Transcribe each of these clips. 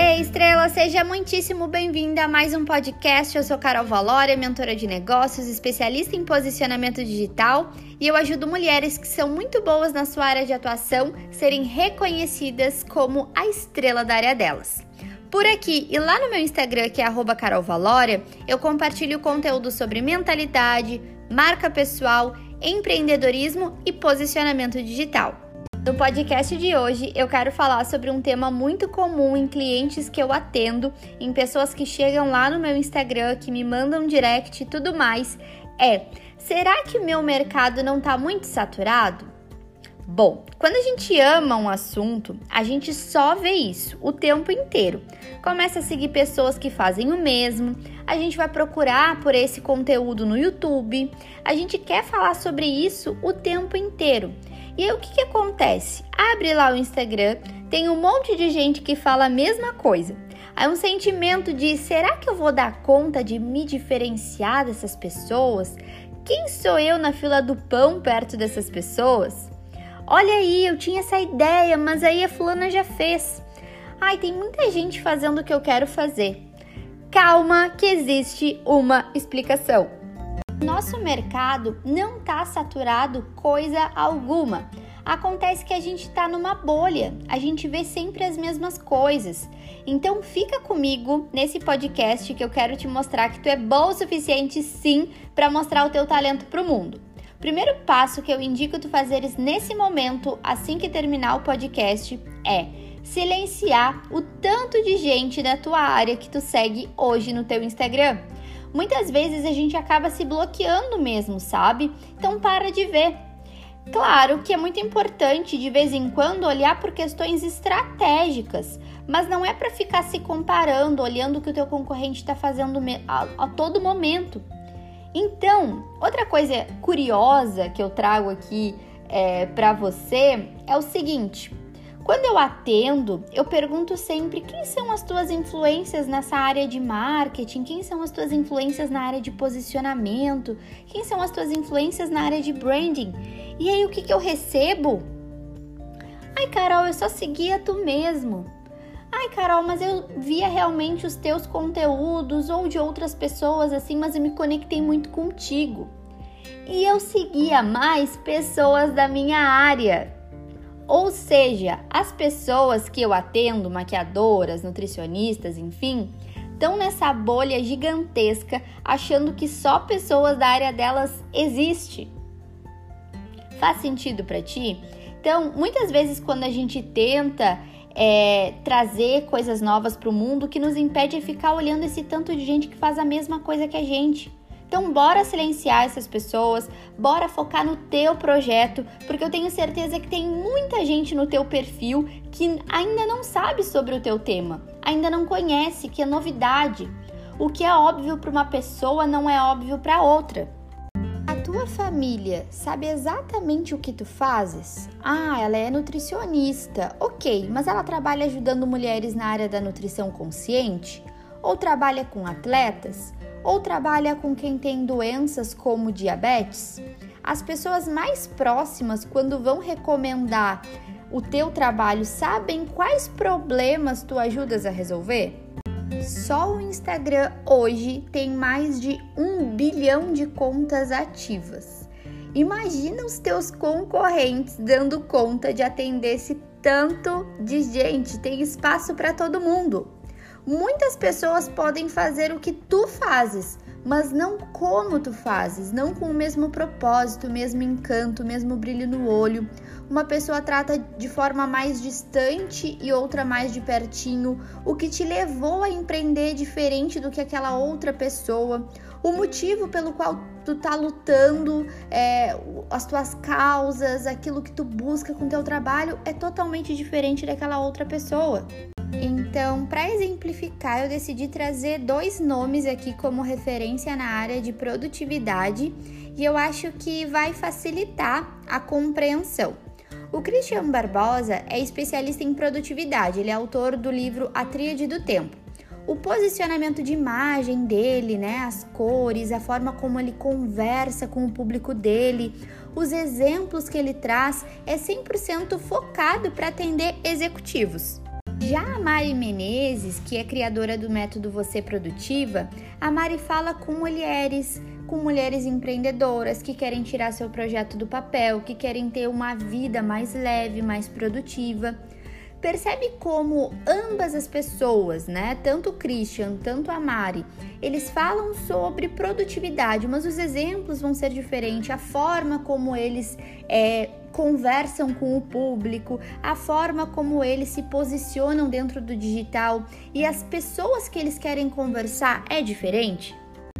Ei, Estrela, seja muitíssimo bem-vinda a mais um podcast. Eu sou Carol Valória, mentora de negócios, especialista em posicionamento digital e eu ajudo mulheres que são muito boas na sua área de atuação serem reconhecidas como a estrela da área delas. Por aqui e lá no meu Instagram, que é carolvalória, eu compartilho conteúdo sobre mentalidade, marca pessoal, empreendedorismo e posicionamento digital. No podcast de hoje, eu quero falar sobre um tema muito comum em clientes que eu atendo, em pessoas que chegam lá no meu Instagram, que me mandam direct e tudo mais. É: será que o meu mercado não está muito saturado? Bom, quando a gente ama um assunto, a gente só vê isso o tempo inteiro. Começa a seguir pessoas que fazem o mesmo, a gente vai procurar por esse conteúdo no YouTube, a gente quer falar sobre isso o tempo inteiro. E aí o que, que acontece? Abre lá o Instagram, tem um monte de gente que fala a mesma coisa. Aí um sentimento de será que eu vou dar conta de me diferenciar dessas pessoas? Quem sou eu na fila do pão perto dessas pessoas? Olha aí, eu tinha essa ideia, mas aí a fulana já fez. Ai, tem muita gente fazendo o que eu quero fazer. Calma, que existe uma explicação. Nosso mercado não está saturado coisa alguma. Acontece que a gente está numa bolha, a gente vê sempre as mesmas coisas. Então fica comigo nesse podcast que eu quero te mostrar que tu é bom o suficiente sim para mostrar o teu talento para o mundo. Primeiro passo que eu indico tu fazeres nesse momento, assim que terminar o podcast, é silenciar o tanto de gente da tua área que tu segue hoje no teu Instagram muitas vezes a gente acaba se bloqueando mesmo, sabe? Então para de ver. Claro que é muito importante de vez em quando olhar por questões estratégicas, mas não é para ficar se comparando, olhando o que o teu concorrente está fazendo a, a todo momento. Então, outra coisa curiosa que eu trago aqui é, para você é o seguinte: quando eu atendo, eu pergunto sempre quem são as tuas influências nessa área de marketing, quem são as tuas influências na área de posicionamento, quem são as tuas influências na área de branding. E aí o que, que eu recebo? Ai, Carol, eu só seguia tu mesmo. Ai, Carol, mas eu via realmente os teus conteúdos ou de outras pessoas assim, mas eu me conectei muito contigo. E eu seguia mais pessoas da minha área. Ou seja, as pessoas que eu atendo, maquiadoras, nutricionistas, enfim, estão nessa bolha gigantesca achando que só pessoas da área delas existe. Faz sentido para ti? Então, muitas vezes quando a gente tenta é, trazer coisas novas para o mundo, que nos impede é ficar olhando esse tanto de gente que faz a mesma coisa que a gente. Então, bora silenciar essas pessoas, bora focar no teu projeto, porque eu tenho certeza que tem muita gente no teu perfil que ainda não sabe sobre o teu tema, ainda não conhece, que é novidade. O que é óbvio para uma pessoa não é óbvio para outra. A tua família sabe exatamente o que tu fazes? Ah, ela é nutricionista. Ok, mas ela trabalha ajudando mulheres na área da nutrição consciente? Ou trabalha com atletas? ou trabalha com quem tem doenças como diabetes? As pessoas mais próximas, quando vão recomendar o teu trabalho, sabem quais problemas tu ajudas a resolver? Só o Instagram hoje tem mais de um bilhão de contas ativas. Imagina os teus concorrentes dando conta de atender esse tanto de gente, tem espaço para todo mundo. Muitas pessoas podem fazer o que tu fazes, mas não como tu fazes, não com o mesmo propósito, o mesmo encanto, o mesmo brilho no olho. Uma pessoa trata de forma mais distante e outra mais de pertinho, o que te levou a empreender diferente do que aquela outra pessoa, o motivo pelo qual tu tá lutando, é, as tuas causas, aquilo que tu busca com teu trabalho é totalmente diferente daquela outra pessoa. Então, para exemplificar, eu decidi trazer dois nomes aqui como referência na área de produtividade e eu acho que vai facilitar a compreensão. O Christian Barbosa é especialista em produtividade, ele é autor do livro A Tríade do Tempo. O posicionamento de imagem dele, né, as cores, a forma como ele conversa com o público dele, os exemplos que ele traz é 100% focado para atender executivos. Já a Mari Menezes, que é criadora do método Você Produtiva, a Mari fala com mulheres, com mulheres empreendedoras que querem tirar seu projeto do papel, que querem ter uma vida mais leve, mais produtiva. Percebe como ambas as pessoas, né, tanto o Christian, tanto a Mari, eles falam sobre produtividade, mas os exemplos vão ser diferentes, a forma como eles é, conversam com o público, a forma como eles se posicionam dentro do digital e as pessoas que eles querem conversar é diferente?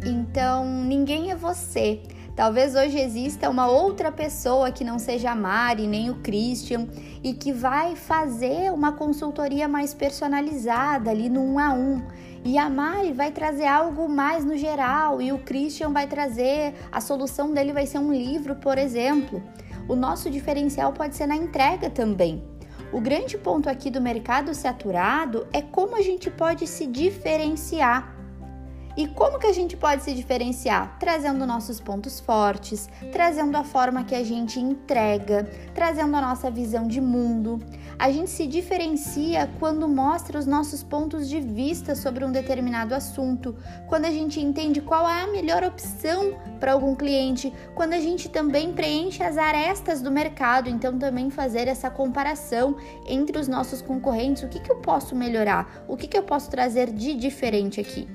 Então, ninguém é você. Talvez hoje exista uma outra pessoa que não seja a Mari nem o Christian e que vai fazer uma consultoria mais personalizada ali no um a um. E a Mari vai trazer algo mais no geral e o Christian vai trazer a solução dele vai ser um livro, por exemplo. O nosso diferencial pode ser na entrega também. O grande ponto aqui do mercado saturado é como a gente pode se diferenciar. E como que a gente pode se diferenciar? Trazendo nossos pontos fortes, trazendo a forma que a gente entrega, trazendo a nossa visão de mundo. A gente se diferencia quando mostra os nossos pontos de vista sobre um determinado assunto, quando a gente entende qual é a melhor opção para algum cliente, quando a gente também preenche as arestas do mercado, então também fazer essa comparação entre os nossos concorrentes, o que, que eu posso melhorar, o que, que eu posso trazer de diferente aqui.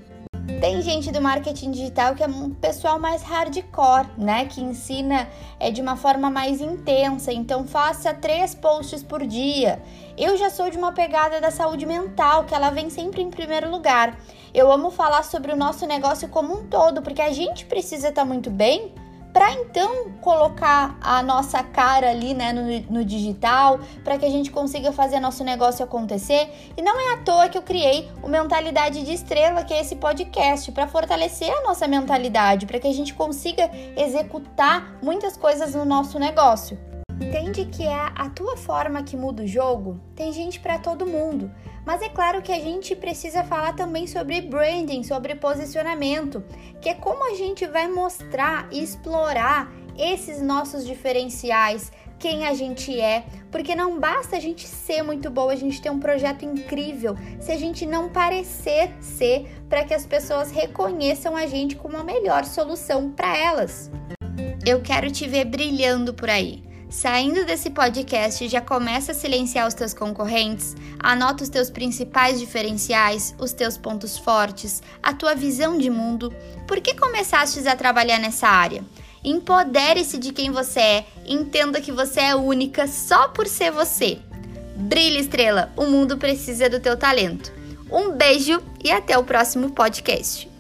Tem gente do marketing digital que é um pessoal mais hardcore, né? Que ensina é, de uma forma mais intensa. Então faça três posts por dia. Eu já sou de uma pegada da saúde mental, que ela vem sempre em primeiro lugar. Eu amo falar sobre o nosso negócio como um todo, porque a gente precisa estar muito bem para então colocar a nossa cara ali né, no, no digital, para que a gente consiga fazer nosso negócio acontecer. E não é à toa que eu criei o Mentalidade de Estrela, que é esse podcast, para fortalecer a nossa mentalidade, para que a gente consiga executar muitas coisas no nosso negócio. Entende que é a tua forma que muda o jogo? Tem gente para todo mundo. Mas é claro que a gente precisa falar também sobre branding, sobre posicionamento, que é como a gente vai mostrar e explorar esses nossos diferenciais, quem a gente é, porque não basta a gente ser muito boa, a gente ter um projeto incrível, se a gente não parecer ser, para que as pessoas reconheçam a gente como a melhor solução para elas. Eu quero te ver brilhando por aí. Saindo desse podcast, já começa a silenciar os teus concorrentes, anota os teus principais diferenciais, os teus pontos fortes, a tua visão de mundo. Por que começaste a trabalhar nessa área? Empodere-se de quem você é, entenda que você é única só por ser você. Brilha, estrela, o mundo precisa do teu talento. Um beijo e até o próximo podcast.